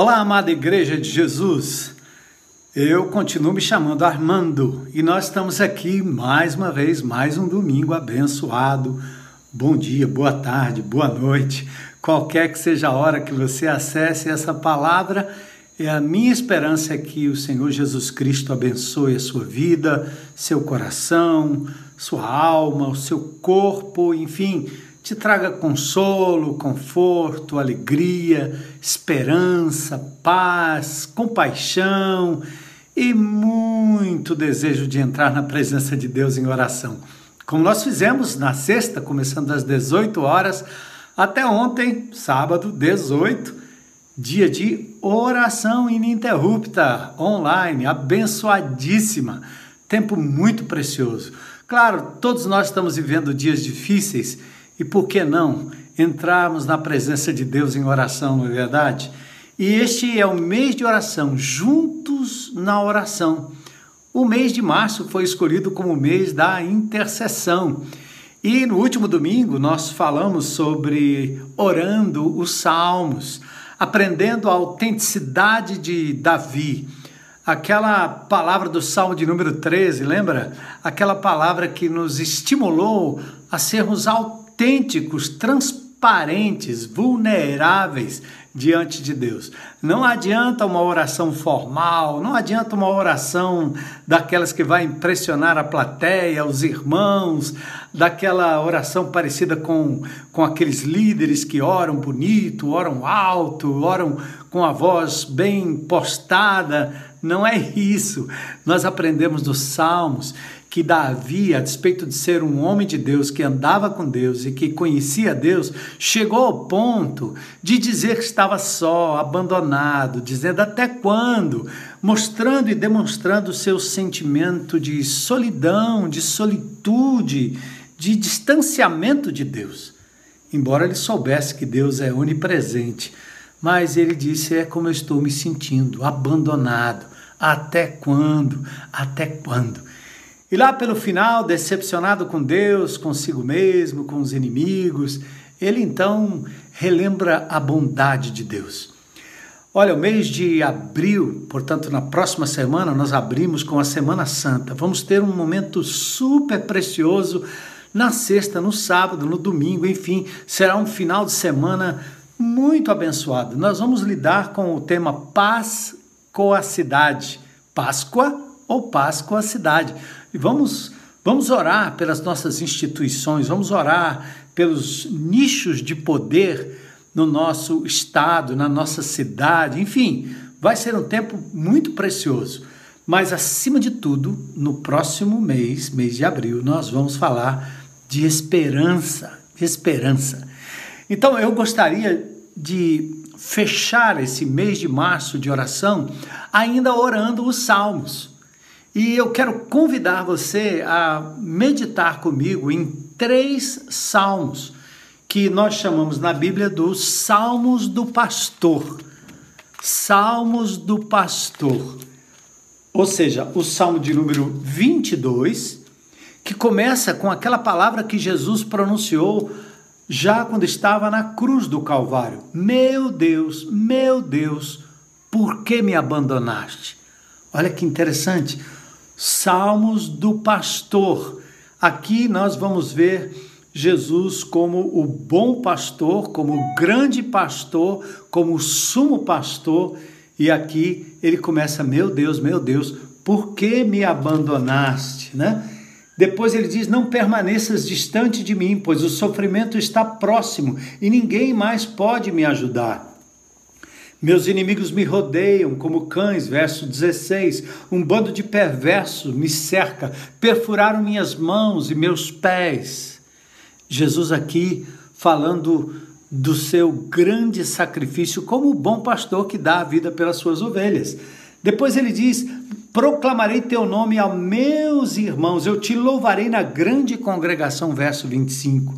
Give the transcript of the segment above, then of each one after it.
Olá, amada Igreja de Jesus. Eu continuo me chamando Armando e nós estamos aqui mais uma vez, mais um domingo abençoado. Bom dia, boa tarde, boa noite, qualquer que seja a hora que você acesse essa palavra. É a minha esperança é que o Senhor Jesus Cristo abençoe a sua vida, seu coração, sua alma, o seu corpo, enfim te traga consolo, conforto, alegria, esperança, paz, compaixão e muito desejo de entrar na presença de Deus em oração. Como nós fizemos na sexta, começando às 18 horas, até ontem, sábado, 18, dia de oração ininterrupta, online, abençoadíssima. Tempo muito precioso. Claro, todos nós estamos vivendo dias difíceis e por que não entrarmos na presença de Deus em oração, não é verdade? E este é o mês de oração, juntos na oração. O mês de março foi escolhido como o mês da intercessão. E no último domingo nós falamos sobre orando os salmos, aprendendo a autenticidade de Davi. Aquela palavra do Salmo de número 13, lembra? Aquela palavra que nos estimulou a sermos autênticos autênticos, transparentes, vulneráveis diante de Deus. Não adianta uma oração formal, não adianta uma oração daquelas que vai impressionar a plateia, os irmãos, daquela oração parecida com, com aqueles líderes que oram bonito, oram alto, oram com a voz bem postada. Não é isso. Nós aprendemos dos Salmos que Davi, a despeito de ser um homem de Deus que andava com Deus e que conhecia Deus, chegou ao ponto de dizer que estava só, abandonado, dizendo até quando, mostrando e demonstrando o seu sentimento de solidão, de solitude, de distanciamento de Deus. Embora ele soubesse que Deus é onipresente, mas ele disse: É como eu estou me sentindo, abandonado. Até quando? Até quando? E lá pelo final, decepcionado com Deus, consigo mesmo, com os inimigos, ele então relembra a bondade de Deus. Olha, o mês de abril, portanto, na próxima semana, nós abrimos com a Semana Santa. Vamos ter um momento super precioso na sexta, no sábado, no domingo, enfim, será um final de semana muito abençoado. Nós vamos lidar com o tema Paz com a Cidade. Páscoa ou Páscoa a Cidade. E vamos, vamos orar pelas nossas instituições, vamos orar pelos nichos de poder no nosso estado, na nossa cidade, enfim, vai ser um tempo muito precioso. Mas, acima de tudo, no próximo mês, mês de abril, nós vamos falar de esperança. Esperança. Então, eu gostaria de fechar esse mês de março de oração ainda orando os salmos. E eu quero convidar você a meditar comigo em três salmos que nós chamamos na Bíblia dos Salmos do Pastor. Salmos do Pastor. Ou seja, o salmo de número 22, que começa com aquela palavra que Jesus pronunciou já quando estava na cruz do Calvário: Meu Deus, meu Deus, por que me abandonaste? Olha que interessante. Salmos do pastor. Aqui nós vamos ver Jesus como o bom pastor, como o grande pastor, como o sumo pastor, e aqui ele começa: Meu Deus, meu Deus, por que me abandonaste? Né? Depois ele diz: Não permaneças distante de mim, pois o sofrimento está próximo e ninguém mais pode me ajudar. Meus inimigos me rodeiam como cães, verso 16. Um bando de perversos me cerca, perfuraram minhas mãos e meus pés. Jesus aqui falando do seu grande sacrifício como o bom pastor que dá a vida pelas suas ovelhas. Depois ele diz: Proclamarei teu nome a meus irmãos, eu te louvarei na grande congregação, verso 25.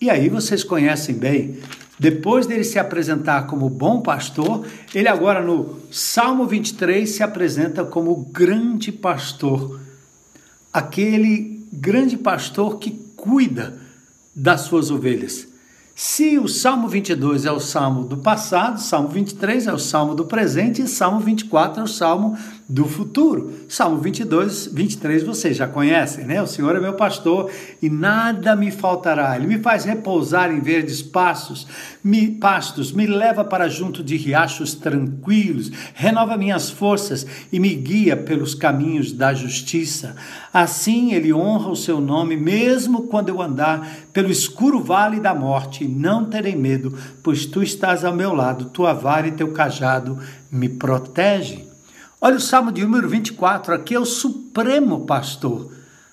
E aí vocês conhecem bem depois dele se apresentar como bom pastor, ele agora no Salmo 23 se apresenta como grande pastor. Aquele grande pastor que cuida das suas ovelhas. Se o Salmo 22 é o salmo do passado, Salmo 23 é o salmo do presente e Salmo 24 é o salmo do futuro. Salmo 22, 23 vocês já conhecem, né? O Senhor é meu pastor e nada me faltará. Ele me faz repousar em verdes pastos, me, pastos, me leva para junto de riachos tranquilos, renova minhas forças e me guia pelos caminhos da justiça. Assim ele honra o seu nome, mesmo quando eu andar pelo escuro vale da morte, não terei medo, pois tu estás ao meu lado, tua vara e teu cajado me protegem. Olha o Salmo de número 24, aqui é o supremo pastor.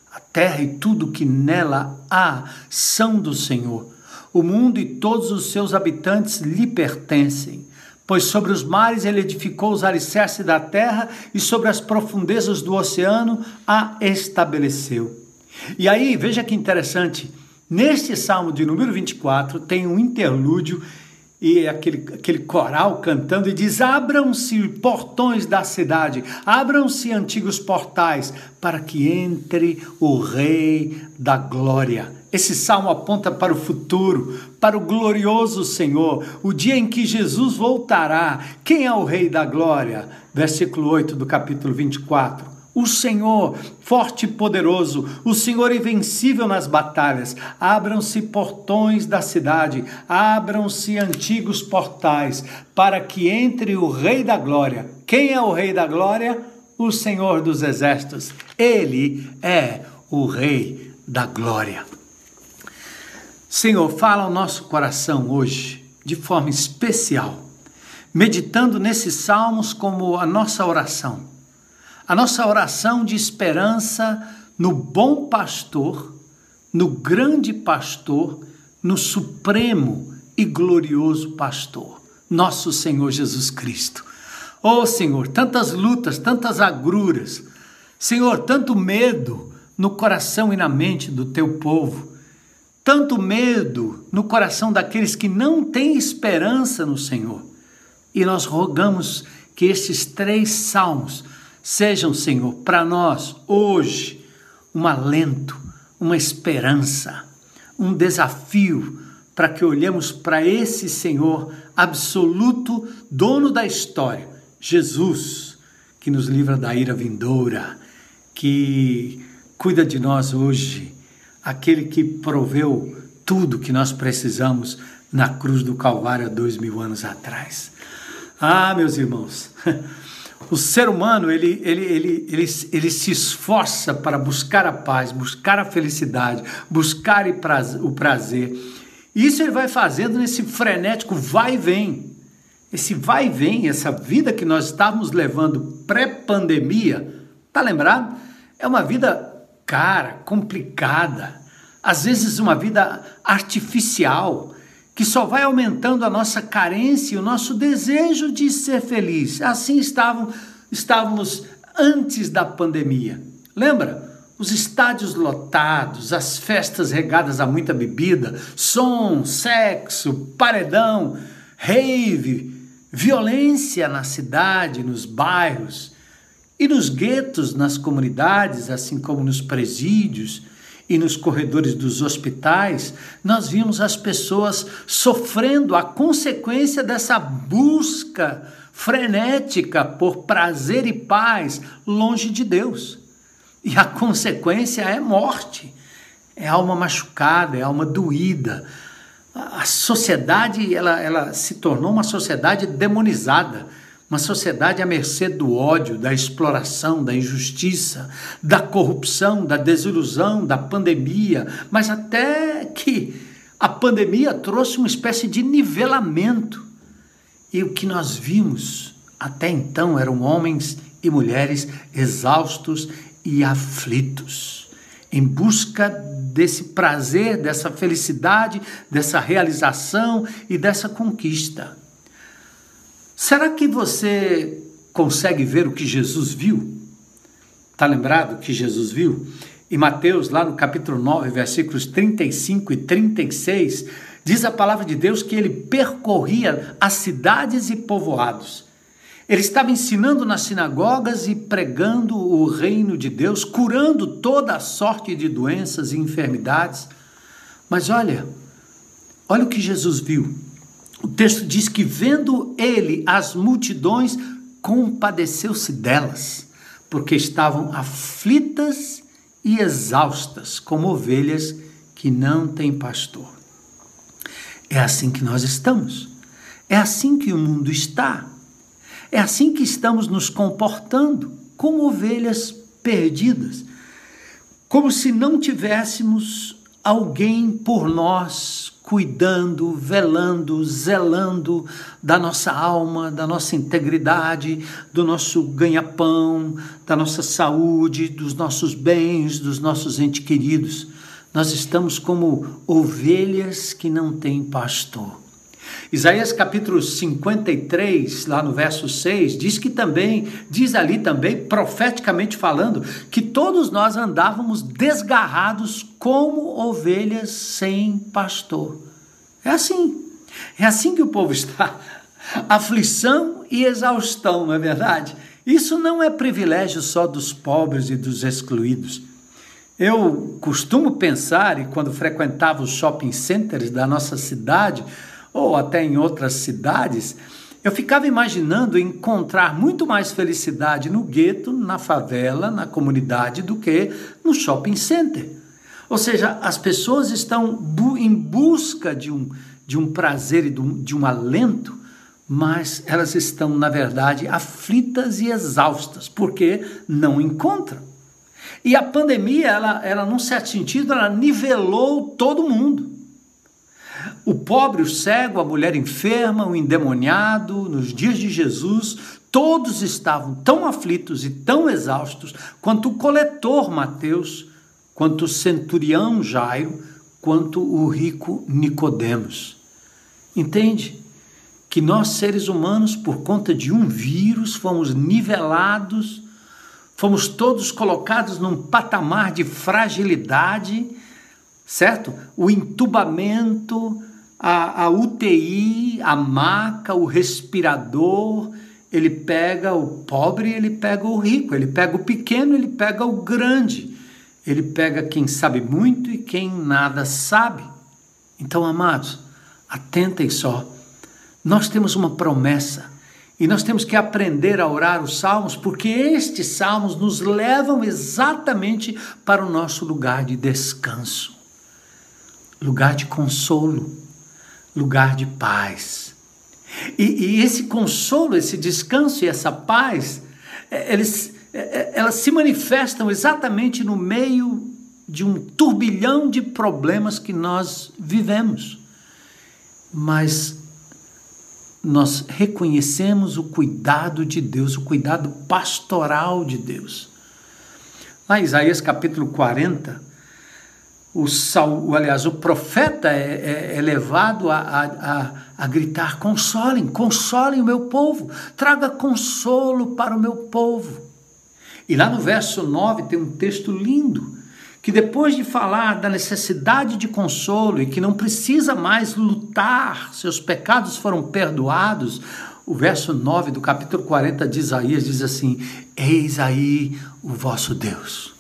A terra e tudo que nela há são do Senhor. O mundo e todos os seus habitantes lhe pertencem. Pois sobre os mares ele edificou os alicerces da terra e sobre as profundezas do oceano a estabeleceu. E aí, veja que interessante, neste salmo de número 24 tem um interlúdio e aquele, aquele coral cantando e diz: Abram-se portões da cidade, abram-se antigos portais, para que entre o Rei da Glória. Esse salmo aponta para o futuro, para o glorioso Senhor, o dia em que Jesus voltará. Quem é o Rei da Glória? Versículo 8 do capítulo 24 o Senhor, forte e poderoso, o Senhor invencível nas batalhas. Abram-se portões da cidade, abram-se antigos portais, para que entre o Rei da Glória. Quem é o Rei da Glória? O Senhor dos Exércitos. Ele é o Rei da Glória. Senhor, fala ao nosso coração hoje de forma especial, meditando nesses salmos como a nossa oração a nossa oração de esperança no bom pastor, no grande pastor, no supremo e glorioso pastor, nosso Senhor Jesus Cristo. Oh Senhor, tantas lutas, tantas agruras, Senhor, tanto medo no coração e na mente do teu povo, tanto medo no coração daqueles que não têm esperança no Senhor. E nós rogamos que estes três salmos sejam, Senhor, para nós hoje um alento, uma esperança, um desafio para que olhemos para esse Senhor absoluto, dono da história, Jesus, que nos livra da ira vindoura, que cuida de nós hoje, aquele que proveu tudo que nós precisamos na cruz do Calvário há dois mil anos atrás. Ah, meus irmãos, o ser humano ele, ele, ele, ele, ele se esforça para buscar a paz, buscar a felicidade, buscar o prazer. Isso ele vai fazendo nesse frenético vai e vem. Esse vai e vem, essa vida que nós estávamos levando pré-pandemia, tá lembrado? É uma vida cara, complicada, às vezes uma vida artificial, que só vai aumentando a nossa carência e o nosso desejo de ser feliz. Assim estavam, estávamos antes da pandemia. Lembra? Os estádios lotados, as festas regadas a muita bebida, som, sexo, paredão, rave, violência na cidade, nos bairros e nos guetos, nas comunidades, assim como nos presídios e nos corredores dos hospitais, nós vimos as pessoas sofrendo a consequência dessa busca frenética por prazer e paz longe de Deus. E a consequência é morte, é alma machucada, é alma doída. A sociedade ela, ela se tornou uma sociedade demonizada uma sociedade à mercê do ódio, da exploração, da injustiça, da corrupção, da desilusão, da pandemia, mas até que a pandemia trouxe uma espécie de nivelamento. E o que nós vimos até então eram homens e mulheres exaustos e aflitos, em busca desse prazer, dessa felicidade, dessa realização e dessa conquista. Será que você consegue ver o que Jesus viu? Está lembrado que Jesus viu? Em Mateus, lá no capítulo 9, versículos 35 e 36, diz a palavra de Deus que ele percorria as cidades e povoados. Ele estava ensinando nas sinagogas e pregando o reino de Deus, curando toda a sorte de doenças e enfermidades. Mas olha, Olha o que Jesus viu. O texto diz que, vendo ele as multidões, compadeceu-se delas, porque estavam aflitas e exaustas, como ovelhas que não têm pastor. É assim que nós estamos. É assim que o mundo está. É assim que estamos nos comportando, como ovelhas perdidas, como se não tivéssemos alguém por nós cuidando, velando, zelando da nossa alma, da nossa integridade, do nosso ganha-pão, da nossa saúde, dos nossos bens, dos nossos entes queridos. Nós estamos como ovelhas que não têm pastor. Isaías capítulo 53, lá no verso 6, diz que também, diz ali também, profeticamente falando, que todos nós andávamos desgarrados como ovelhas sem pastor. É assim. É assim que o povo está. Aflição e exaustão, não é verdade? Isso não é privilégio só dos pobres e dos excluídos. Eu costumo pensar, e quando frequentava os shopping centers da nossa cidade, ou até em outras cidades, eu ficava imaginando encontrar muito mais felicidade no gueto, na favela, na comunidade, do que no shopping center. Ou seja, as pessoas estão em busca de um, de um prazer e de um, de um alento, mas elas estão, na verdade, aflitas e exaustas, porque não encontram. E a pandemia, ela, ela num certo sentido, ela nivelou todo mundo. O pobre, o cego, a mulher enferma, o endemoniado, nos dias de Jesus, todos estavam tão aflitos e tão exaustos quanto o coletor Mateus, quanto o centurião Jairo, quanto o rico Nicodemos. Entende? Que nós seres humanos, por conta de um vírus, fomos nivelados, fomos todos colocados num patamar de fragilidade certo? O entubamento, a, a UTI, a maca, o respirador, ele pega o pobre, ele pega o rico, ele pega o pequeno, ele pega o grande, ele pega quem sabe muito e quem nada sabe. Então, amados, atentem só. Nós temos uma promessa e nós temos que aprender a orar os salmos, porque estes salmos nos levam exatamente para o nosso lugar de descanso lugar de consolo, lugar de paz. E, e esse consolo, esse descanso e essa paz, é, eles, é, é, elas se manifestam exatamente no meio de um turbilhão de problemas que nós vivemos. Mas nós reconhecemos o cuidado de Deus, o cuidado pastoral de Deus. Lá em Isaías capítulo 40, o, sal, aliás, o profeta é, é, é levado a, a, a, gritar: consolem, consolem o meu povo, traga consolo para o meu povo. E lá no verso 9 tem um texto lindo, que depois de falar da necessidade de consolo e que não precisa mais lutar, seus pecados foram perdoados, o verso 9 do capítulo 40 de Isaías diz assim: Eis aí o vosso Deus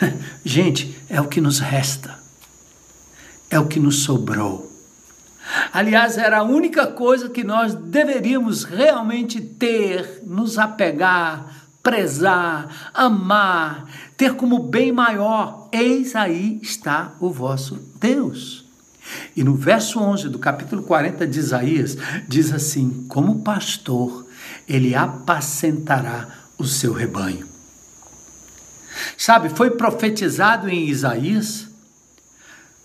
Gente, é o que nos resta. É o que nos sobrou. Aliás, era a única coisa que nós deveríamos realmente ter, nos apegar, prezar, amar, ter como bem maior. Eis aí está o vosso Deus. E no verso 11 do capítulo 40 de Isaías, diz assim: Como pastor, ele apacentará o seu rebanho. Sabe, foi profetizado em Isaías,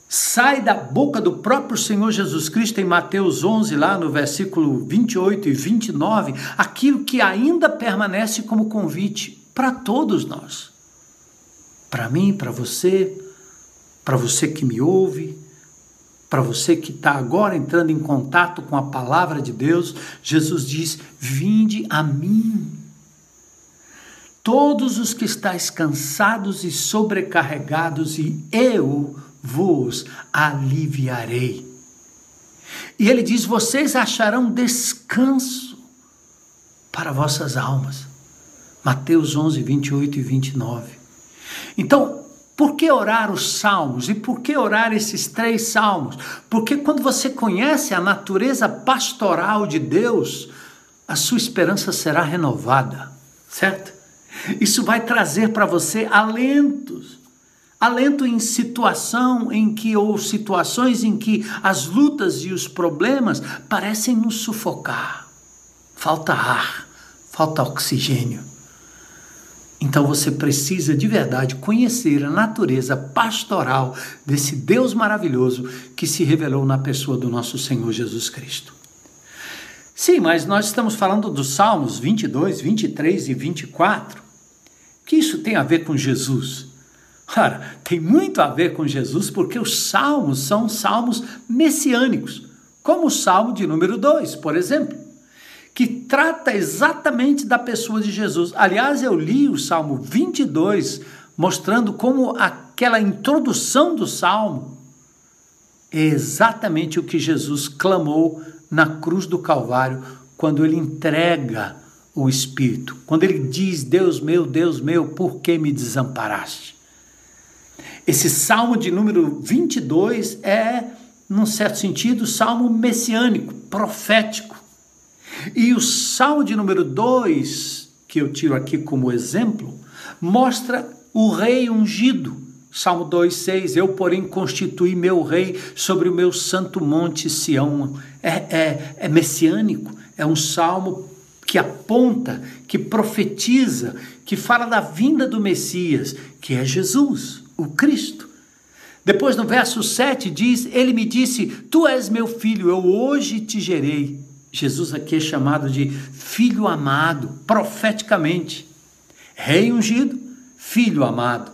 sai da boca do próprio Senhor Jesus Cristo em Mateus 11, lá no versículo 28 e 29, aquilo que ainda permanece como convite para todos nós. Para mim, para você, para você que me ouve, para você que está agora entrando em contato com a palavra de Deus, Jesus diz: Vinde a mim todos os que estáis cansados e sobrecarregados, e eu vos aliviarei. E ele diz: vocês acharão descanso para vossas almas. Mateus 11, 28 e 29. Então, Por que orar os salmos? E por que orar esses três salmos? Porque quando você conhece a natureza pastoral de Deus, a sua esperança será renovada, certo? Isso vai trazer para você alentos. Alento em situação em que ou situações em que as lutas e os problemas parecem nos sufocar. Falta ar, falta oxigênio. Então você precisa de verdade conhecer a natureza pastoral desse Deus maravilhoso que se revelou na pessoa do nosso Senhor Jesus Cristo. Sim, mas nós estamos falando dos Salmos 22, 23 e 24. Que isso tem a ver com Jesus? Ora, tem muito a ver com Jesus porque os salmos são salmos messiânicos, como o salmo de número 2, por exemplo que trata exatamente da pessoa de Jesus. Aliás, eu li o Salmo 22, mostrando como aquela introdução do salmo é exatamente o que Jesus clamou na cruz do Calvário, quando ele entrega o Espírito, quando ele diz: Deus meu, Deus meu, por que me desamparaste? Esse salmo de número 22 é, num certo sentido, salmo messiânico, profético. E o Salmo de número 2, que eu tiro aqui como exemplo, mostra o rei ungido. Salmo 2,6: Eu, porém, constituí meu rei sobre o meu santo monte Sião. É, é, é messiânico, é um salmo que aponta, que profetiza, que fala da vinda do Messias, que é Jesus, o Cristo. Depois, no verso 7, diz: Ele me disse: Tu és meu filho, eu hoje te gerei. Jesus aqui é chamado de filho amado, profeticamente. Rei ungido, filho amado.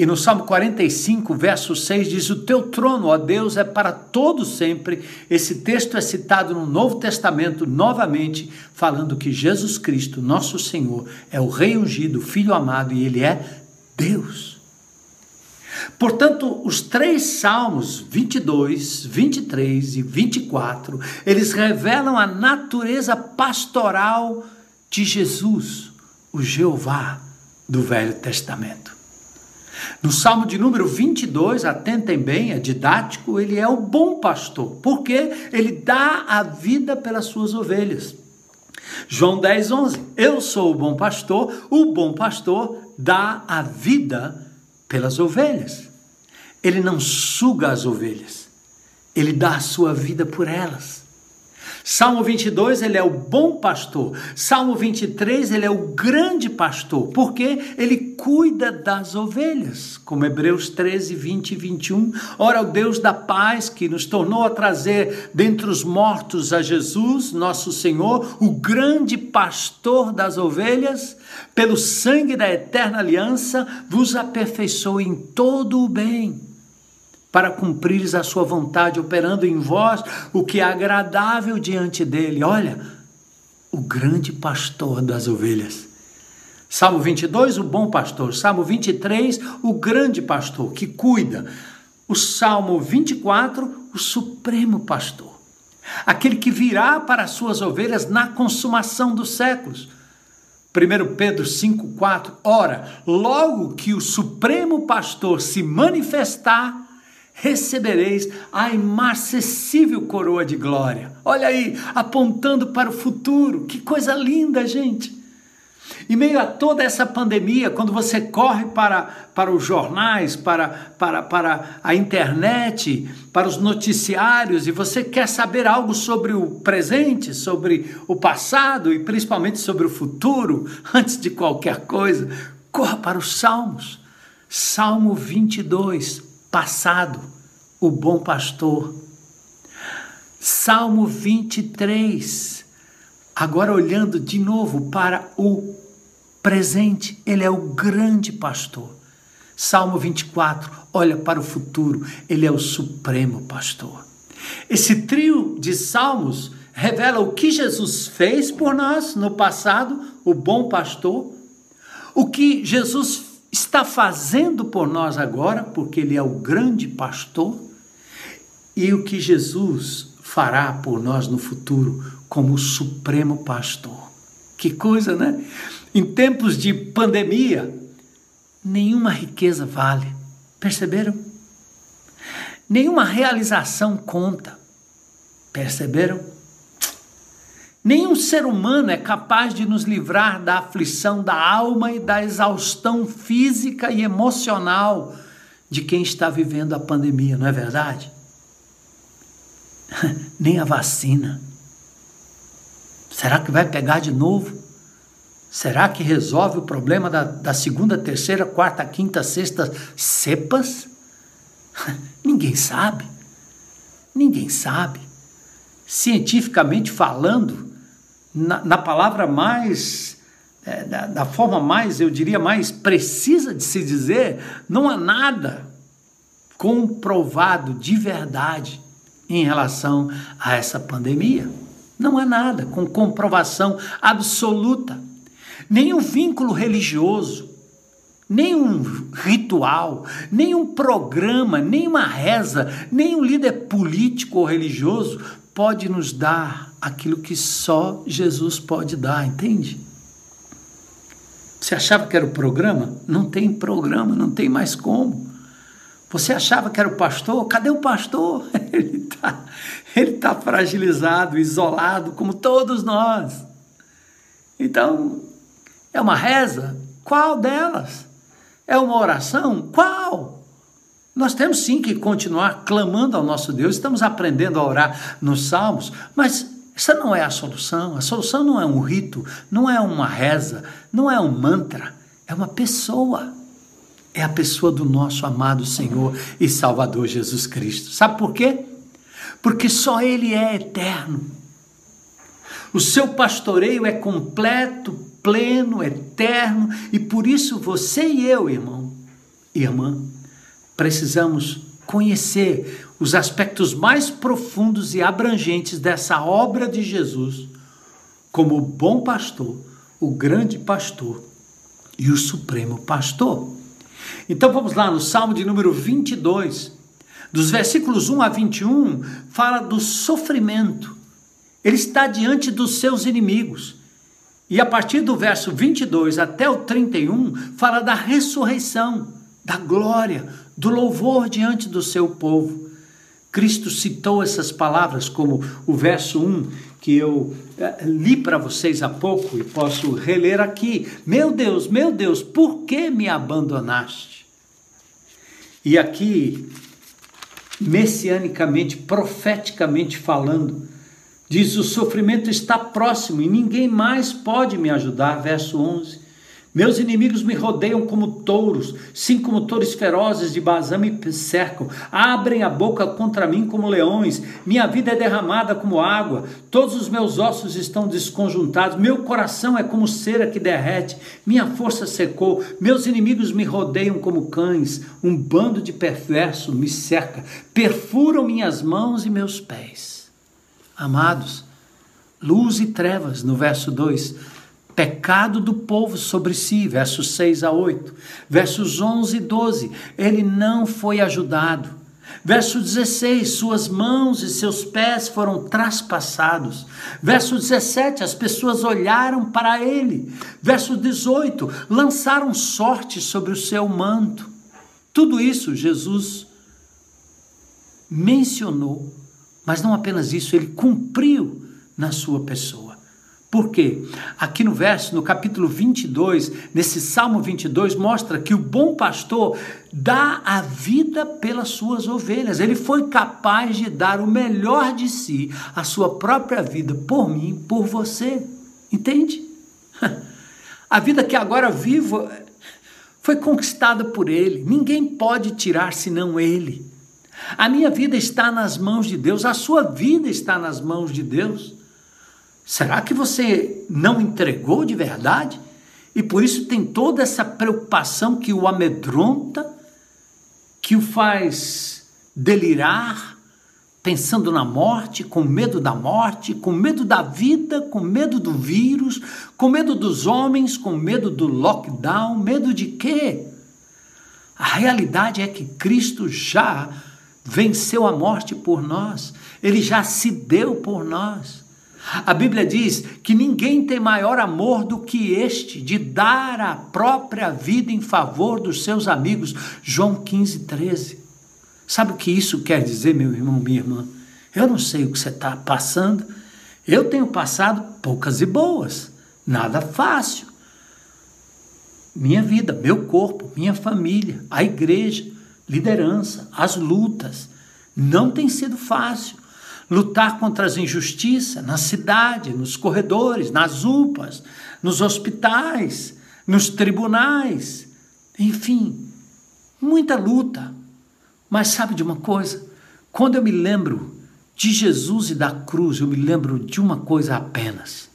E no Salmo 45, verso 6 diz: O teu trono, ó Deus, é para todo sempre. Esse texto é citado no Novo Testamento novamente, falando que Jesus Cristo, nosso Senhor, é o Rei ungido, Filho amado, e Ele é Deus. Portanto, os três salmos 22, 23 e 24, eles revelam a natureza pastoral de Jesus, o Jeová do Velho Testamento. No Salmo de número 22, atentem bem, é didático, ele é o bom pastor, porque ele dá a vida pelas suas ovelhas. João 10, 11. Eu sou o bom pastor, o bom pastor dá a vida pelas ovelhas. Ele não suga as ovelhas, ele dá a sua vida por elas. Salmo 22, ele é o bom pastor. Salmo 23, ele é o grande pastor, porque ele cuida das ovelhas, como Hebreus 13, 20 e 21. Ora, o Deus da paz que nos tornou a trazer dentre os mortos a Jesus, nosso Senhor, o grande pastor das ovelhas, pelo sangue da eterna aliança, vos aperfeiçoe em todo o bem para cumprires a sua vontade, operando em vós o que é agradável diante dele. Olha, o grande pastor das ovelhas. Salmo 22, o bom pastor. Salmo 23, o grande pastor que cuida. O Salmo 24, o supremo pastor. Aquele que virá para as suas ovelhas na consumação dos séculos. 1 Pedro 5,4 Ora, logo que o supremo pastor se manifestar, recebereis a imarcessível coroa de glória. Olha aí, apontando para o futuro. Que coisa linda, gente. Em meio a toda essa pandemia, quando você corre para, para os jornais, para, para, para a internet, para os noticiários, e você quer saber algo sobre o presente, sobre o passado e principalmente sobre o futuro, antes de qualquer coisa, corra para os Salmos. Salmo 22, passado, o bom pastor. Salmo 23, agora olhando de novo para o presente, ele é o grande pastor. Salmo 24, olha para o futuro, ele é o supremo pastor. Esse trio de salmos revela o que Jesus fez por nós no passado, o bom pastor, o que Jesus está fazendo por nós agora, porque Ele é o grande pastor, e o que Jesus fará por nós no futuro como o supremo pastor. Que coisa, né? Em tempos de pandemia, nenhuma riqueza vale. Perceberam? Nenhuma realização conta. Perceberam? Nenhum ser humano é capaz de nos livrar da aflição da alma e da exaustão física e emocional de quem está vivendo a pandemia, não é verdade? Nem a vacina. Será que vai pegar de novo? Será que resolve o problema da, da segunda, terceira, quarta, quinta, sexta cepas? Ninguém sabe. Ninguém sabe. Cientificamente falando, na, na palavra mais, é, da, da forma mais, eu diria, mais precisa de se dizer, não há nada comprovado de verdade em relação a essa pandemia. Não há nada com comprovação absoluta. Nenhum vínculo religioso, nenhum ritual, nenhum programa, nenhuma reza, nenhum líder político ou religioso pode nos dar aquilo que só Jesus pode dar, entende? Você achava que era o programa? Não tem programa, não tem mais como. Você achava que era o pastor? Cadê o pastor? Ele está ele tá fragilizado, isolado, como todos nós. Então, é uma reza? Qual delas? É uma oração? Qual? Nós temos sim que continuar clamando ao nosso Deus, estamos aprendendo a orar nos salmos, mas essa não é a solução. A solução não é um rito, não é uma reza, não é um mantra, é uma pessoa. É a pessoa do nosso amado Senhor e Salvador Jesus Cristo. Sabe por quê? Porque só Ele é eterno. O seu pastoreio é completo, pleno, eterno, e por isso você e eu, irmão e irmã, precisamos conhecer os aspectos mais profundos e abrangentes dessa obra de Jesus, como o bom pastor, o grande pastor e o supremo pastor. Então vamos lá no Salmo de número 22, dos versículos 1 a 21, fala do sofrimento. Ele está diante dos seus inimigos. E a partir do verso 22 até o 31, fala da ressurreição, da glória, do louvor diante do seu povo. Cristo citou essas palavras, como o verso 1 que eu eh, li para vocês há pouco e posso reler aqui: Meu Deus, meu Deus, por que me abandonaste? E aqui, messianicamente, profeticamente falando, diz: O sofrimento está próximo e ninguém mais pode me ajudar. Verso 11. Meus inimigos me rodeiam como touros, sim, como touros ferozes de Bazã me cercam. Abrem a boca contra mim como leões. Minha vida é derramada como água. Todos os meus ossos estão desconjuntados. Meu coração é como cera que derrete. Minha força secou. Meus inimigos me rodeiam como cães. Um bando de perversos me cerca. Perfuram minhas mãos e meus pés. Amados, luz e trevas, no verso 2 pecado do povo sobre si, versos 6 a 8. Versos 11 e 12, ele não foi ajudado. Verso 16, suas mãos e seus pés foram traspassados. Verso 17, as pessoas olharam para ele. Verso 18, lançaram sorte sobre o seu manto. Tudo isso Jesus mencionou, mas não apenas isso, ele cumpriu na sua pessoa. Por quê? Aqui no verso, no capítulo 22, nesse Salmo 22, mostra que o bom pastor dá a vida pelas suas ovelhas. Ele foi capaz de dar o melhor de si, a sua própria vida, por mim, por você. Entende? A vida que agora vivo foi conquistada por Ele. Ninguém pode tirar senão Ele. A minha vida está nas mãos de Deus, a sua vida está nas mãos de Deus. Será que você não entregou de verdade? E por isso tem toda essa preocupação que o amedronta, que o faz delirar, pensando na morte, com medo da morte, com medo da vida, com medo do vírus, com medo dos homens, com medo do lockdown, medo de quê? A realidade é que Cristo já venceu a morte por nós, ele já se deu por nós. A Bíblia diz que ninguém tem maior amor do que este, de dar a própria vida em favor dos seus amigos. João 15, 13. Sabe o que isso quer dizer, meu irmão, minha irmã? Eu não sei o que você está passando. Eu tenho passado poucas e boas, nada fácil. Minha vida, meu corpo, minha família, a igreja, liderança, as lutas. Não tem sido fácil lutar contra as injustiças na cidade, nos corredores, nas UPAs, nos hospitais, nos tribunais, enfim, muita luta. Mas sabe de uma coisa? Quando eu me lembro de Jesus e da cruz, eu me lembro de uma coisa apenas.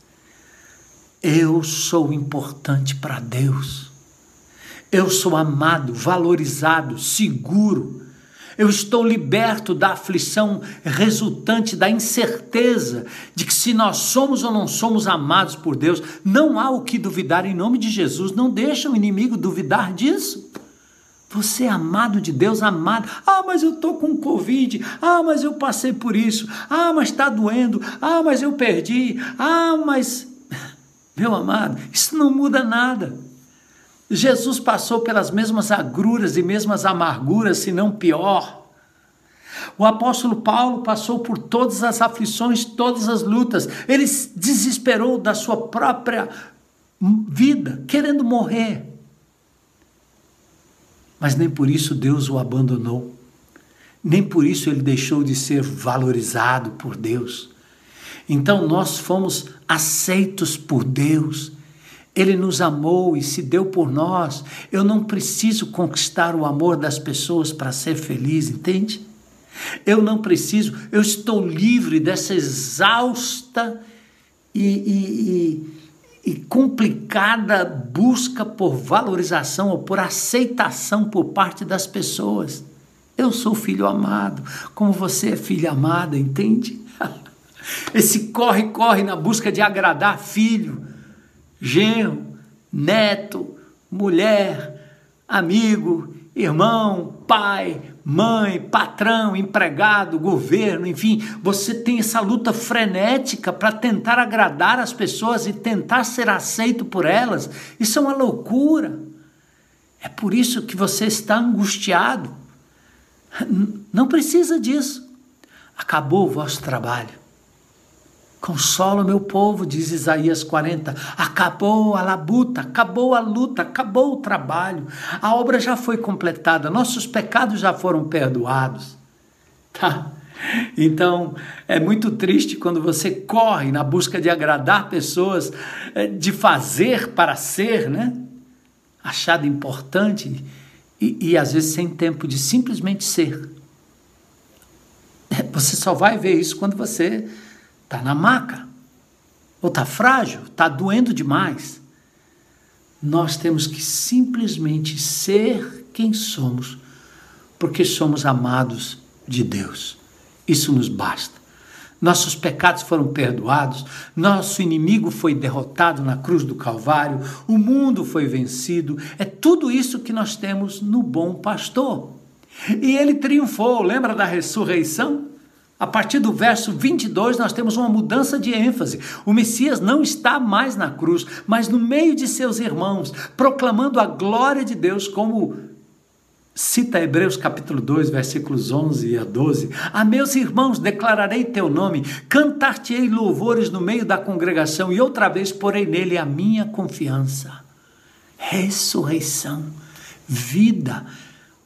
Eu sou importante para Deus. Eu sou amado, valorizado, seguro eu estou liberto da aflição resultante da incerteza de que se nós somos ou não somos amados por Deus, não há o que duvidar em nome de Jesus. Não deixa o inimigo duvidar disso. Você é amado de Deus, amado. Ah, mas eu estou com Covid. Ah, mas eu passei por isso. Ah, mas está doendo. Ah, mas eu perdi. Ah, mas. Meu amado, isso não muda nada. Jesus passou pelas mesmas agruras e mesmas amarguras, se não pior. O apóstolo Paulo passou por todas as aflições, todas as lutas. Ele desesperou da sua própria vida, querendo morrer. Mas nem por isso Deus o abandonou. Nem por isso ele deixou de ser valorizado por Deus. Então nós fomos aceitos por Deus ele nos amou e se deu por nós. Eu não preciso conquistar o amor das pessoas para ser feliz, entende? Eu não preciso, eu estou livre dessa exausta e, e, e, e complicada busca por valorização ou por aceitação por parte das pessoas. Eu sou filho amado, como você é filha amada, entende? Esse corre-corre na busca de agradar filho genro, neto, mulher, amigo, irmão, pai, mãe, patrão, empregado, governo, enfim, você tem essa luta frenética para tentar agradar as pessoas e tentar ser aceito por elas. Isso é uma loucura. É por isso que você está angustiado. Não precisa disso. Acabou o vosso trabalho. Consola o meu povo, diz Isaías 40. Acabou a labuta, acabou a luta, acabou o trabalho. A obra já foi completada, nossos pecados já foram perdoados. Tá? Então, é muito triste quando você corre na busca de agradar pessoas, é, de fazer para ser, né? Achado importante e, e às vezes sem tempo de simplesmente ser. É, você só vai ver isso quando você Está na maca. Ou está frágil, está doendo demais. Nós temos que simplesmente ser quem somos, porque somos amados de Deus. Isso nos basta. Nossos pecados foram perdoados, nosso inimigo foi derrotado na cruz do Calvário, o mundo foi vencido. É tudo isso que nós temos no bom pastor. E ele triunfou, lembra da ressurreição? A partir do verso 22, nós temos uma mudança de ênfase. O Messias não está mais na cruz, mas no meio de seus irmãos, proclamando a glória de Deus, como cita Hebreus capítulo 2, versículos 11 a 12. A meus irmãos declararei teu nome, cantar-te-ei louvores no meio da congregação e outra vez porei nele a minha confiança. Ressurreição, vida,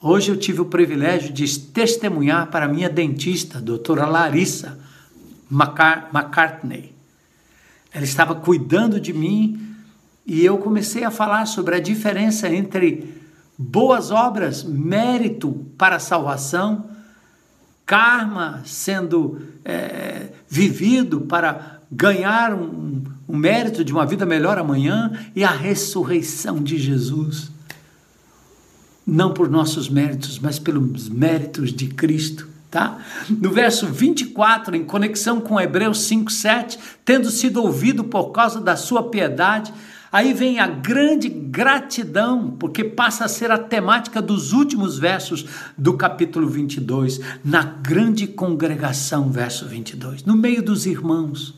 Hoje eu tive o privilégio de testemunhar para minha dentista, doutora Larissa McCartney. Ela estava cuidando de mim e eu comecei a falar sobre a diferença entre boas obras, mérito para salvação, karma sendo é, vivido para ganhar um, um mérito de uma vida melhor amanhã e a ressurreição de Jesus não por nossos méritos, mas pelos méritos de Cristo. Tá? No verso 24, em conexão com Hebreus 5:7, tendo sido ouvido por causa da sua piedade, aí vem a grande gratidão, porque passa a ser a temática dos últimos versos do capítulo 22, na grande congregação, verso 22, no meio dos irmãos.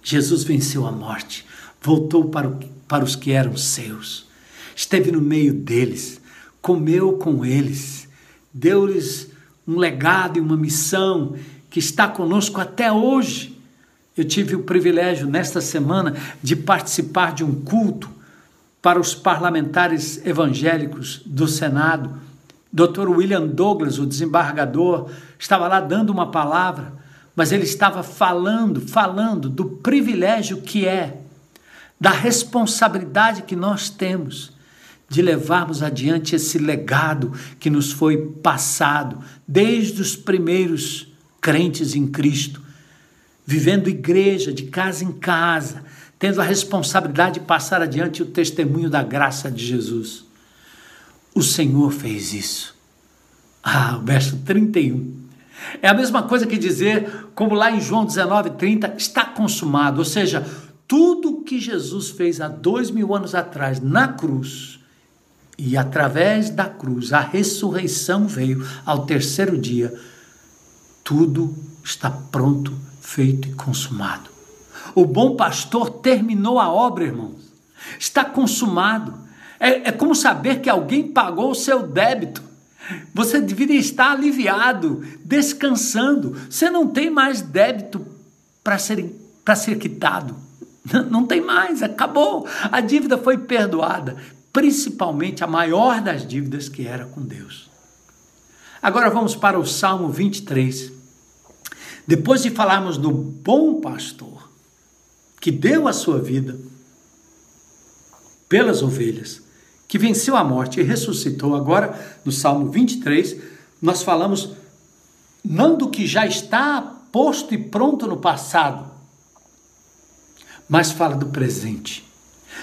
Jesus venceu a morte, voltou para, o, para os que eram seus, esteve no meio deles, comeu com eles, deu-lhes um legado e uma missão que está conosco até hoje. Eu tive o privilégio nesta semana de participar de um culto para os parlamentares evangélicos do Senado. Dr. William Douglas, o desembargador, estava lá dando uma palavra, mas ele estava falando, falando do privilégio que é, da responsabilidade que nós temos de levarmos adiante esse legado que nos foi passado desde os primeiros crentes em Cristo, vivendo igreja de casa em casa, tendo a responsabilidade de passar adiante o testemunho da graça de Jesus. O Senhor fez isso. Ah, o verso 31. É a mesma coisa que dizer, como lá em João 19, 30, está consumado. Ou seja, tudo que Jesus fez há dois mil anos atrás na cruz, e através da cruz a ressurreição veio ao terceiro dia, tudo está pronto, feito e consumado. O bom pastor terminou a obra, irmãos. Está consumado. É, é como saber que alguém pagou o seu débito. Você deveria estar aliviado, descansando. Você não tem mais débito para ser, ser quitado. Não tem mais, acabou. A dívida foi perdoada, principalmente a maior das dívidas que era com Deus. Agora vamos para o Salmo 23. Depois de falarmos do bom pastor que deu a sua vida pelas ovelhas, que venceu a morte e ressuscitou, agora no Salmo 23, nós falamos não do que já está posto e pronto no passado, mas fala do presente.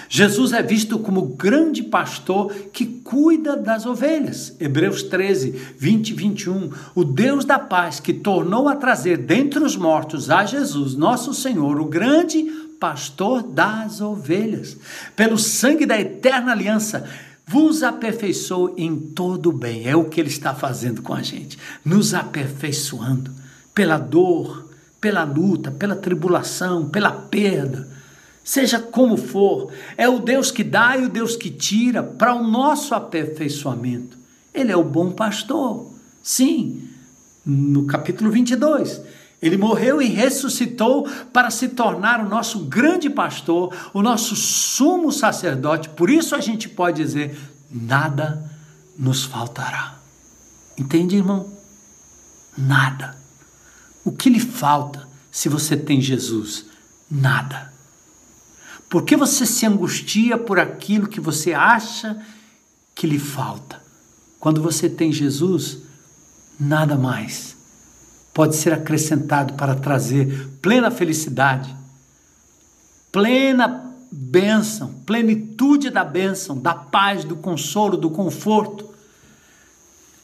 Jesus é visto como grande pastor que cuida das ovelhas. Hebreus 13, 20 e 21. O Deus da paz que tornou a trazer dentre os mortos a Jesus, nosso Senhor, o grande pastor das ovelhas, pelo sangue da eterna aliança, vos aperfeiçoou em todo o bem. É o que ele está fazendo com a gente, nos aperfeiçoando pela dor, pela luta, pela tribulação, pela perda Seja como for, é o Deus que dá e o Deus que tira para o nosso aperfeiçoamento. Ele é o bom pastor. Sim, no capítulo 22. Ele morreu e ressuscitou para se tornar o nosso grande pastor, o nosso sumo sacerdote. Por isso a gente pode dizer: nada nos faltará. Entende, irmão? Nada. O que lhe falta se você tem Jesus? Nada. Por que você se angustia por aquilo que você acha que lhe falta? Quando você tem Jesus, nada mais pode ser acrescentado para trazer plena felicidade, plena bênção, plenitude da bênção, da paz, do consolo, do conforto.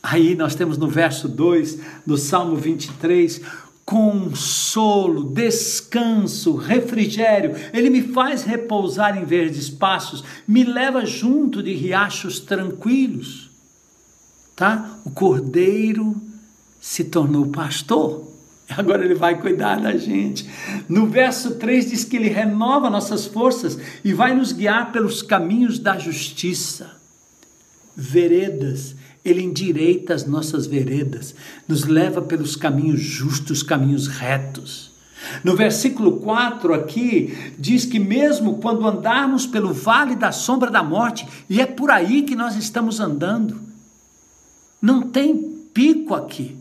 Aí nós temos no verso 2 do Salmo 23 consolo, descanso, refrigério. Ele me faz repousar em verdes passos, me leva junto de riachos tranquilos. Tá? O cordeiro se tornou pastor. Agora ele vai cuidar da gente. No verso 3 diz que ele renova nossas forças e vai nos guiar pelos caminhos da justiça. Veredas ele endireita as nossas veredas, nos leva pelos caminhos justos, caminhos retos. No versículo 4 aqui, diz que mesmo quando andarmos pelo vale da sombra da morte, e é por aí que nós estamos andando, não tem pico aqui.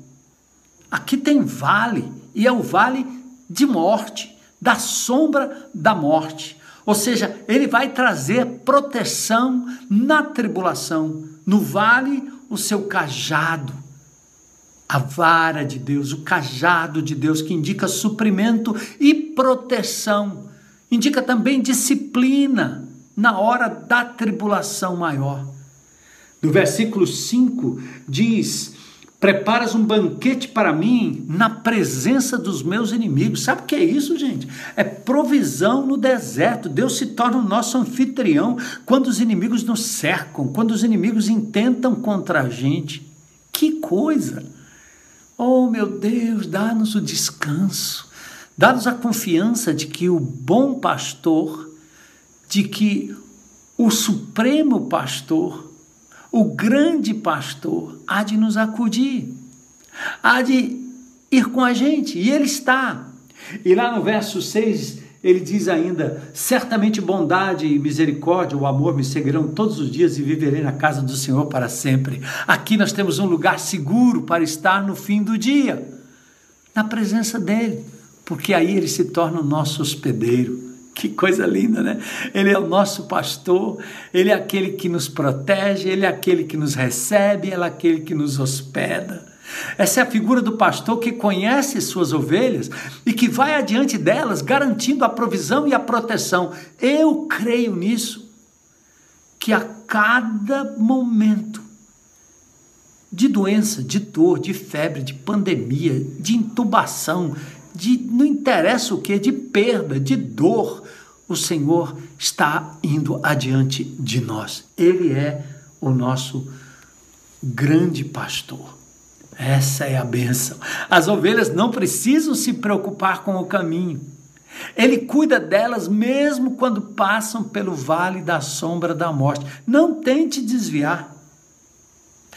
Aqui tem vale, e é o vale de morte, da sombra da morte. Ou seja, ele vai trazer proteção na tribulação. No vale, o seu cajado, a vara de Deus, o cajado de Deus que indica suprimento e proteção, indica também disciplina na hora da tribulação maior. No versículo 5 diz: Preparas um banquete para mim na presença dos meus inimigos. Sabe o que é isso, gente? É provisão no deserto. Deus se torna o nosso anfitrião quando os inimigos nos cercam, quando os inimigos intentam contra a gente. Que coisa! Oh, meu Deus, dá-nos o descanso, Dá-nos a confiança de que o bom pastor, de que o supremo pastor, o grande pastor, há de nos acudir, há de ir com a gente, e ele está. E lá no verso 6, ele diz ainda: Certamente bondade e misericórdia, o amor me seguirão todos os dias e viverei na casa do Senhor para sempre. Aqui nós temos um lugar seguro para estar no fim do dia, na presença dele porque aí ele se torna o nosso hospedeiro. Que coisa linda, né? Ele é o nosso pastor, ele é aquele que nos protege, ele é aquele que nos recebe, ele é aquele que nos hospeda. Essa é a figura do pastor que conhece suas ovelhas e que vai adiante delas, garantindo a provisão e a proteção. Eu creio nisso, que a cada momento de doença, de dor, de febre, de pandemia, de intubação, de não interessa o que, de perda, de dor, o Senhor está indo adiante de nós. Ele é o nosso grande pastor. Essa é a bênção. As ovelhas não precisam se preocupar com o caminho. Ele cuida delas mesmo quando passam pelo vale da sombra da morte. Não tente desviar.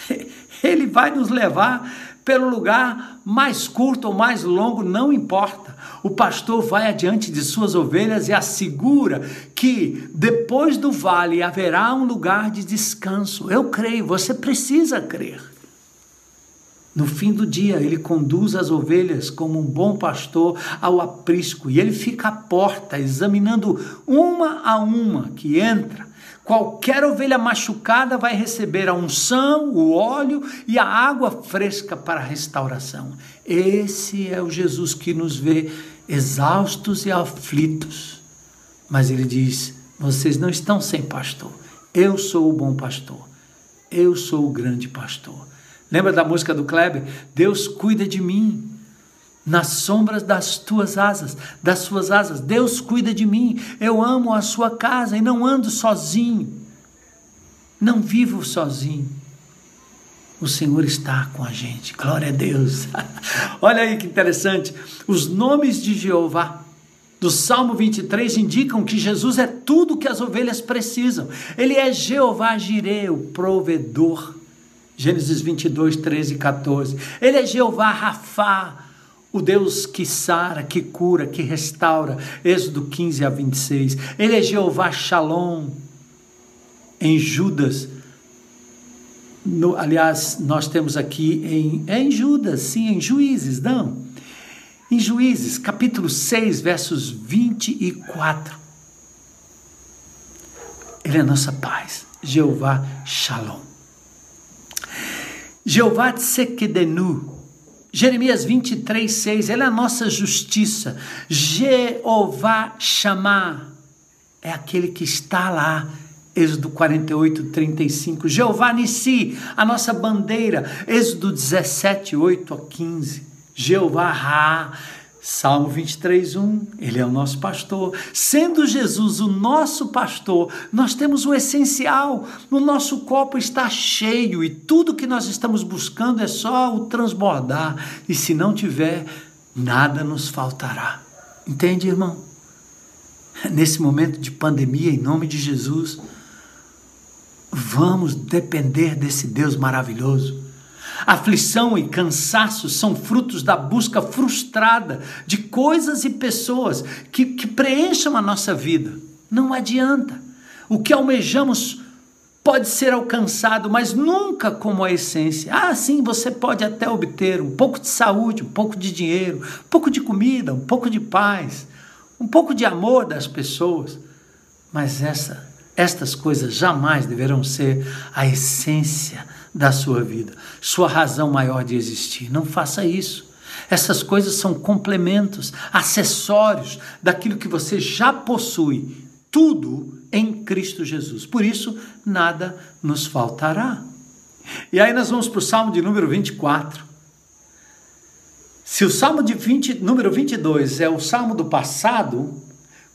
Ele vai nos levar pelo lugar mais curto ou mais longo, não importa. O pastor vai adiante de suas ovelhas e assegura que depois do vale haverá um lugar de descanso. Eu creio, você precisa crer. No fim do dia, ele conduz as ovelhas como um bom pastor ao aprisco e ele fica à porta, examinando uma a uma que entra Qualquer ovelha machucada vai receber a unção, o óleo e a água fresca para a restauração. Esse é o Jesus que nos vê exaustos e aflitos. Mas ele diz: vocês não estão sem pastor. Eu sou o bom pastor. Eu sou o grande pastor. Lembra da música do Kleber? Deus cuida de mim nas sombras das tuas asas, das suas asas. Deus cuida de mim. Eu amo a sua casa e não ando sozinho. Não vivo sozinho. O Senhor está com a gente. Glória a Deus. Olha aí que interessante. Os nomes de Jeová do Salmo 23 indicam que Jesus é tudo que as ovelhas precisam. Ele é Jeová Jireh, o provedor. Gênesis 22, 13 e 14. Ele é Jeová Rafá, o Deus que sara, que cura, que restaura. Êxodo 15 a 26. Ele é Jeová Shalom. Em Judas, no, aliás, nós temos aqui em, é em Judas, sim, em Juízes, não. Em Juízes, capítulo 6, versos 24. Ele é nossa paz. Jeová Shalom. Jeová Tsekedenu Jeremias 23, 6, ele é a nossa justiça. Jeová chamar é aquele que está lá. Êxodo 48, 35. Jeová Nissi, a nossa bandeira. Êxodo 17, 8 a 15. Jeová Ra, Salmo 23, 1, ele é o nosso pastor. Sendo Jesus o nosso pastor, nós temos o essencial. O nosso copo está cheio e tudo que nós estamos buscando é só o transbordar. E se não tiver, nada nos faltará. Entende, irmão? Nesse momento de pandemia, em nome de Jesus, vamos depender desse Deus maravilhoso Aflição e cansaço são frutos da busca frustrada de coisas e pessoas que, que preencham a nossa vida. Não adianta. O que almejamos pode ser alcançado, mas nunca como a essência. Ah, sim, você pode até obter um pouco de saúde, um pouco de dinheiro, um pouco de comida, um pouco de paz, um pouco de amor das pessoas, mas essa, estas coisas jamais deverão ser a essência da sua vida, sua razão maior de existir. Não faça isso. Essas coisas são complementos, acessórios daquilo que você já possui, tudo em Cristo Jesus. Por isso, nada nos faltará. E aí nós vamos para o Salmo de número 24. Se o Salmo de 20, número 22 é o Salmo do passado,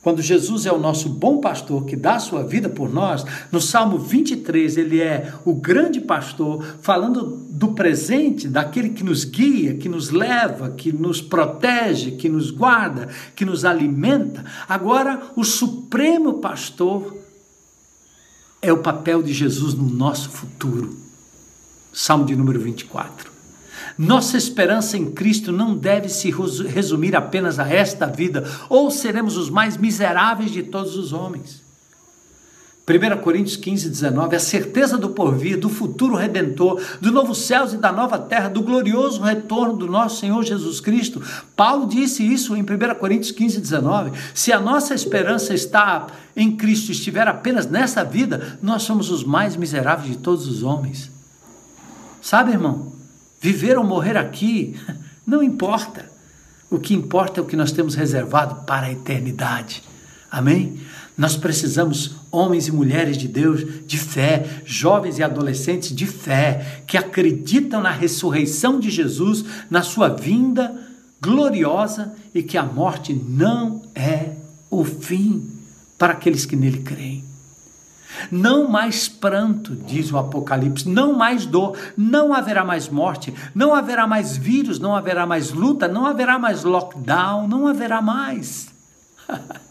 quando Jesus é o nosso bom pastor que dá a sua vida por nós, no Salmo 23 ele é o grande pastor, falando do presente, daquele que nos guia, que nos leva, que nos protege, que nos guarda, que nos alimenta. Agora, o supremo pastor é o papel de Jesus no nosso futuro. Salmo de número 24. Nossa esperança em Cristo não deve se resumir apenas a esta vida, ou seremos os mais miseráveis de todos os homens. 1 Coríntios 15, 19, a certeza do porvir, do futuro redentor, do novo céus e da nova terra, do glorioso retorno do nosso Senhor Jesus Cristo. Paulo disse isso em 1 Coríntios 15, 19. Se a nossa esperança está em Cristo, estiver apenas nessa vida, nós somos os mais miseráveis de todos os homens. Sabe, irmão? Viver ou morrer aqui não importa. O que importa é o que nós temos reservado para a eternidade. Amém? Nós precisamos homens e mulheres de Deus de fé, jovens e adolescentes de fé, que acreditam na ressurreição de Jesus, na sua vinda gloriosa e que a morte não é o fim para aqueles que nele creem. Não mais pranto, diz o Apocalipse, não mais dor, não haverá mais morte, não haverá mais vírus, não haverá mais luta, não haverá mais lockdown, não haverá mais.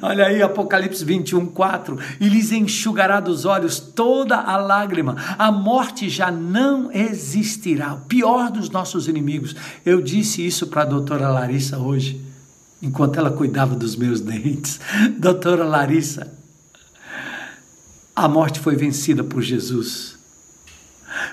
Olha aí, Apocalipse 21, 4. E lhes enxugará dos olhos toda a lágrima. A morte já não existirá. O pior dos nossos inimigos. Eu disse isso para a doutora Larissa hoje, enquanto ela cuidava dos meus dentes. Doutora Larissa, a morte foi vencida por Jesus.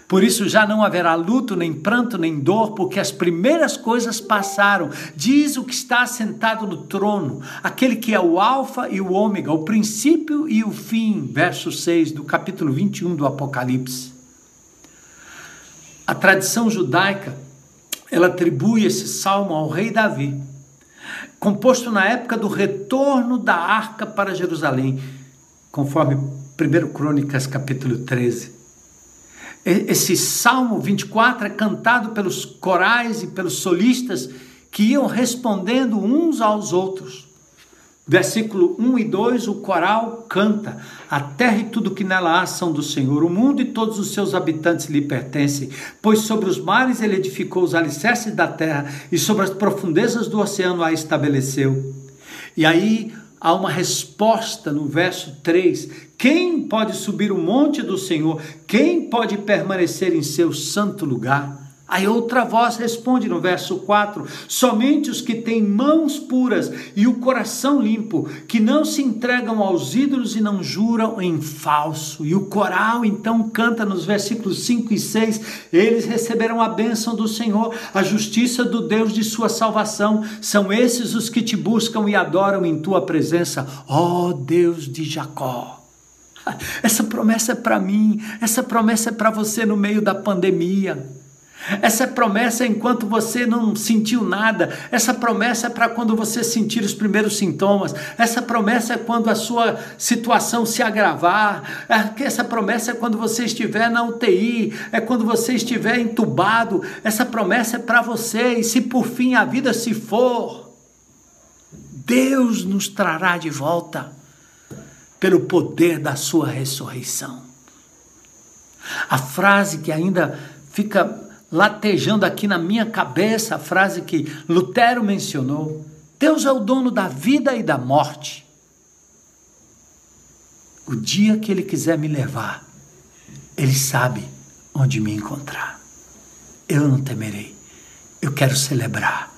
Por isso já não haverá luto, nem pranto, nem dor, porque as primeiras coisas passaram. Diz o que está sentado no trono, aquele que é o Alfa e o Ômega, o princípio e o fim. Verso 6 do capítulo 21 do Apocalipse. A tradição judaica, ela atribui esse salmo ao rei Davi, composto na época do retorno da arca para Jerusalém, conforme 1 Crônicas capítulo 13. Esse Salmo 24 é cantado pelos corais e pelos solistas que iam respondendo uns aos outros. Versículo 1 e 2, o coral canta: A terra e tudo que nela há são do Senhor, o mundo e todos os seus habitantes lhe pertencem, pois sobre os mares ele edificou os alicerces da terra e sobre as profundezas do oceano a estabeleceu. E aí há uma resposta no verso 3: Quem pode subir o monte do Senhor? Quem pode permanecer em seu santo lugar? Aí outra voz responde no verso 4: Somente os que têm mãos puras e o coração limpo, que não se entregam aos ídolos e não juram em falso. E o coral então canta nos versículos 5 e 6: Eles receberão a bênção do Senhor, a justiça do Deus de sua salvação. São esses os que te buscam e adoram em tua presença, ó Deus de Jacó. Essa promessa é para mim, essa promessa é para você no meio da pandemia. Essa promessa é enquanto você não sentiu nada. Essa promessa é para quando você sentir os primeiros sintomas. Essa promessa é quando a sua situação se agravar. É essa promessa é quando você estiver na UTI. É quando você estiver entubado. Essa promessa é para você. E se por fim a vida se for, Deus nos trará de volta pelo poder da sua ressurreição. A frase que ainda fica latejando aqui na minha cabeça a frase que Lutero mencionou: Deus é o dono da vida e da morte. O dia que Ele quiser me levar, Ele sabe onde me encontrar. Eu não temerei, eu quero celebrar.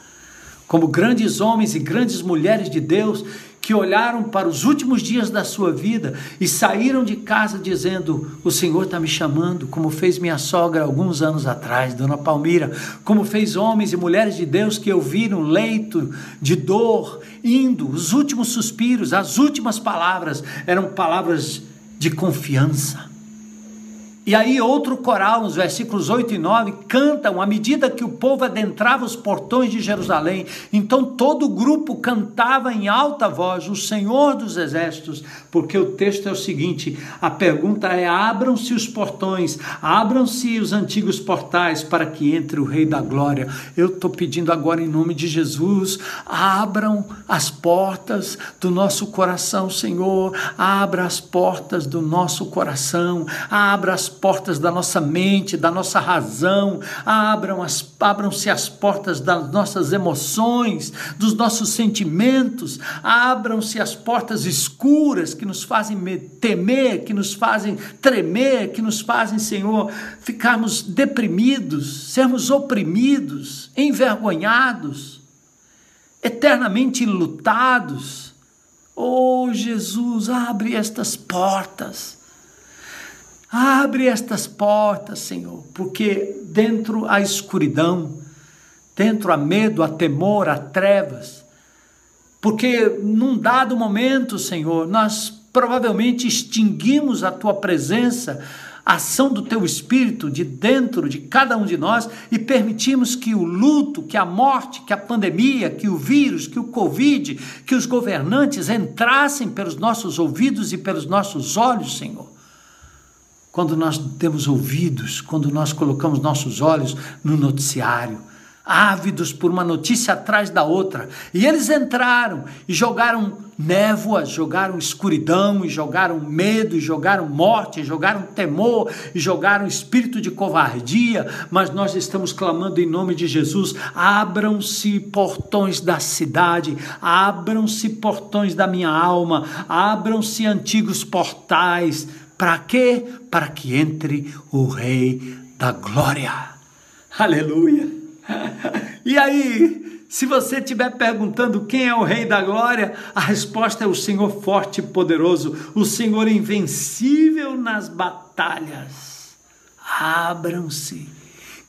Como grandes homens e grandes mulheres de Deus que olharam para os últimos dias da sua vida e saíram de casa dizendo: O Senhor está me chamando, como fez minha sogra alguns anos atrás, Dona Palmira, como fez homens e mulheres de Deus que no leito de dor, indo, os últimos suspiros, as últimas palavras eram palavras de confiança e aí, outro coral, nos versículos 8 e 9, cantam à medida que o povo adentrava os portões de Jerusalém. Então, todo o grupo cantava em alta voz: O Senhor dos Exércitos, porque o texto é o seguinte: a pergunta é: abram-se os portões, abram-se os antigos portais para que entre o Rei da Glória. Eu estou pedindo agora, em nome de Jesus, abram as portas do nosso coração, Senhor. Abra as portas do nosso coração, abra as portas da nossa mente, da nossa razão, abram as, abram-se as portas das nossas emoções, dos nossos sentimentos, abram-se as portas escuras que nos fazem temer, que nos fazem tremer, que nos fazem, Senhor, ficarmos deprimidos, sermos oprimidos, envergonhados eternamente lutados. Oh Jesus, abre estas portas. Abre estas portas, Senhor, porque dentro há escuridão, dentro há medo, há temor, há trevas. Porque num dado momento, Senhor, nós provavelmente extinguimos a tua presença ação do teu espírito de dentro de cada um de nós e permitimos que o luto, que a morte, que a pandemia, que o vírus, que o Covid, que os governantes entrassem pelos nossos ouvidos e pelos nossos olhos, Senhor. Quando nós temos ouvidos, quando nós colocamos nossos olhos no noticiário, ávidos por uma notícia atrás da outra. E eles entraram e jogaram névoa, jogaram escuridão, e jogaram medo, e jogaram morte, e jogaram temor, e jogaram espírito de covardia. Mas nós estamos clamando em nome de Jesus: abram-se portões da cidade, abram-se portões da minha alma, abram-se antigos portais. Para quê? Para que entre o Rei da Glória. Aleluia. e aí, se você estiver perguntando quem é o Rei da Glória, a resposta é o Senhor forte e poderoso, o Senhor invencível nas batalhas. Abram-se.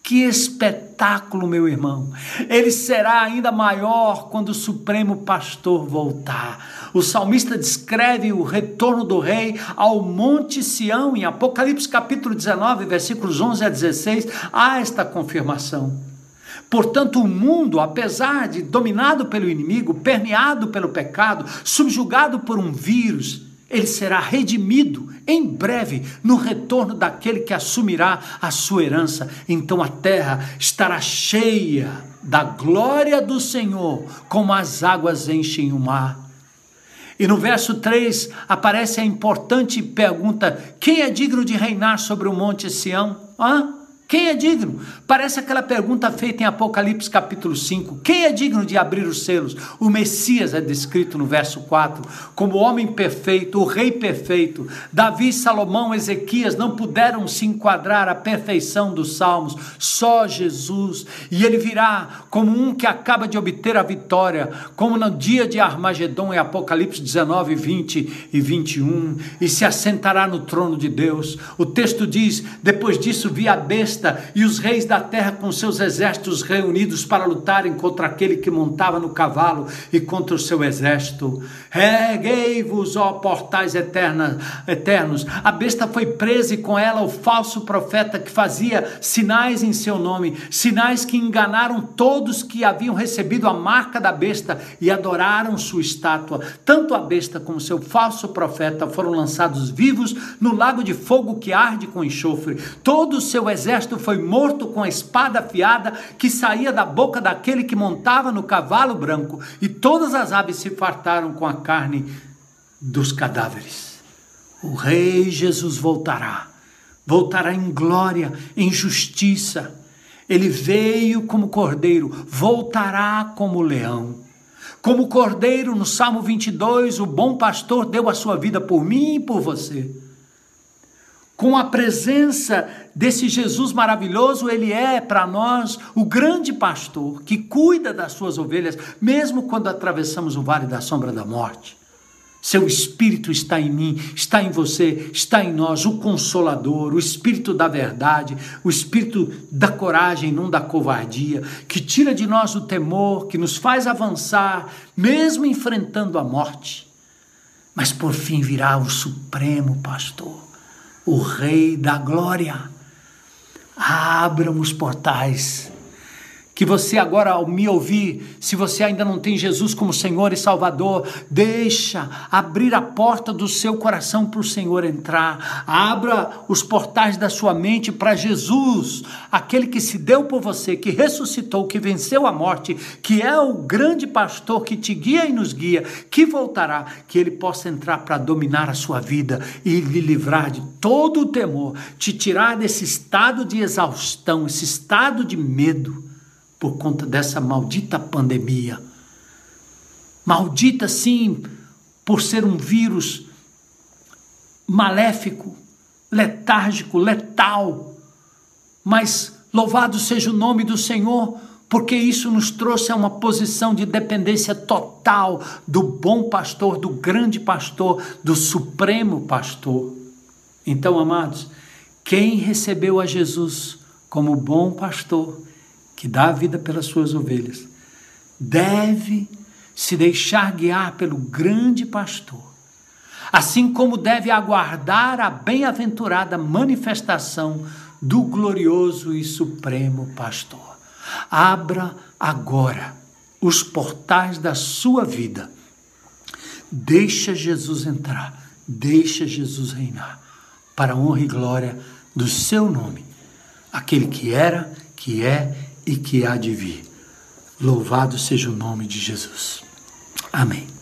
Que espetáculo, meu irmão! Ele será ainda maior quando o Supremo Pastor voltar. O salmista descreve o retorno do rei ao Monte Sião, em Apocalipse capítulo 19, versículos 11 a 16. Há esta confirmação. Portanto, o mundo, apesar de dominado pelo inimigo, permeado pelo pecado, subjugado por um vírus, ele será redimido em breve no retorno daquele que assumirá a sua herança. Então a terra estará cheia da glória do Senhor, como as águas enchem o mar. E no verso 3 aparece a importante pergunta: quem é digno de reinar sobre o monte Sião? Hã? Quem é digno? Parece aquela pergunta feita em Apocalipse capítulo 5. Quem é digno de abrir os selos? O Messias é descrito no verso 4 como o homem perfeito, o rei perfeito. Davi, Salomão, Ezequias não puderam se enquadrar à perfeição dos salmos, só Jesus. E ele virá como um que acaba de obter a vitória, como no dia de Armagedon em Apocalipse 19, 20 e 21, e se assentará no trono de Deus. O texto diz: depois disso vi a besta besta e os reis da terra com seus exércitos reunidos para lutarem contra aquele que montava no cavalo e contra o seu exército. Reguei-vos, ó portais eterna, eternos. A besta foi presa e com ela o falso profeta que fazia sinais em seu nome, sinais que enganaram todos que haviam recebido a marca da besta e adoraram sua estátua. Tanto a besta como seu falso profeta foram lançados vivos no lago de fogo que arde com enxofre. Todo o seu exército exército foi morto com a espada afiada que saía da boca daquele que montava no cavalo branco, e todas as aves se fartaram com a carne dos cadáveres. O Rei Jesus voltará, voltará em glória, em justiça. Ele veio como cordeiro, voltará como leão. Como cordeiro, no Salmo 22, o bom pastor deu a sua vida por mim e por você com a presença desse Jesus maravilhoso, ele é para nós o grande pastor que cuida das suas ovelhas, mesmo quando atravessamos o vale da sombra da morte. Seu espírito está em mim, está em você, está em nós, o consolador, o espírito da verdade, o espírito da coragem, não da covardia, que tira de nós o temor, que nos faz avançar, mesmo enfrentando a morte. Mas por fim virá o supremo pastor o Rei da Glória. Abram os portais, que você agora ao me ouvir, se você ainda não tem Jesus como Senhor e Salvador, deixa abrir a porta do seu coração para o Senhor entrar. Abra os portais da sua mente para Jesus, aquele que se deu por você, que ressuscitou, que venceu a morte, que é o grande pastor que te guia e nos guia, que voltará, que ele possa entrar para dominar a sua vida e lhe livrar de todo o temor, te tirar desse estado de exaustão, esse estado de medo por conta dessa maldita pandemia. Maldita, sim, por ser um vírus maléfico, letárgico, letal. Mas louvado seja o nome do Senhor, porque isso nos trouxe a uma posição de dependência total do bom pastor, do grande pastor, do supremo pastor. Então, amados, quem recebeu a Jesus como bom pastor, que dá a vida pelas suas ovelhas, deve se deixar guiar pelo grande pastor, assim como deve aguardar a bem-aventurada manifestação do glorioso e supremo pastor. Abra agora os portais da sua vida. Deixa Jesus entrar, deixa Jesus reinar, para a honra e glória do seu nome, aquele que era, que é e que há de vir. Louvado seja o nome de Jesus. Amém.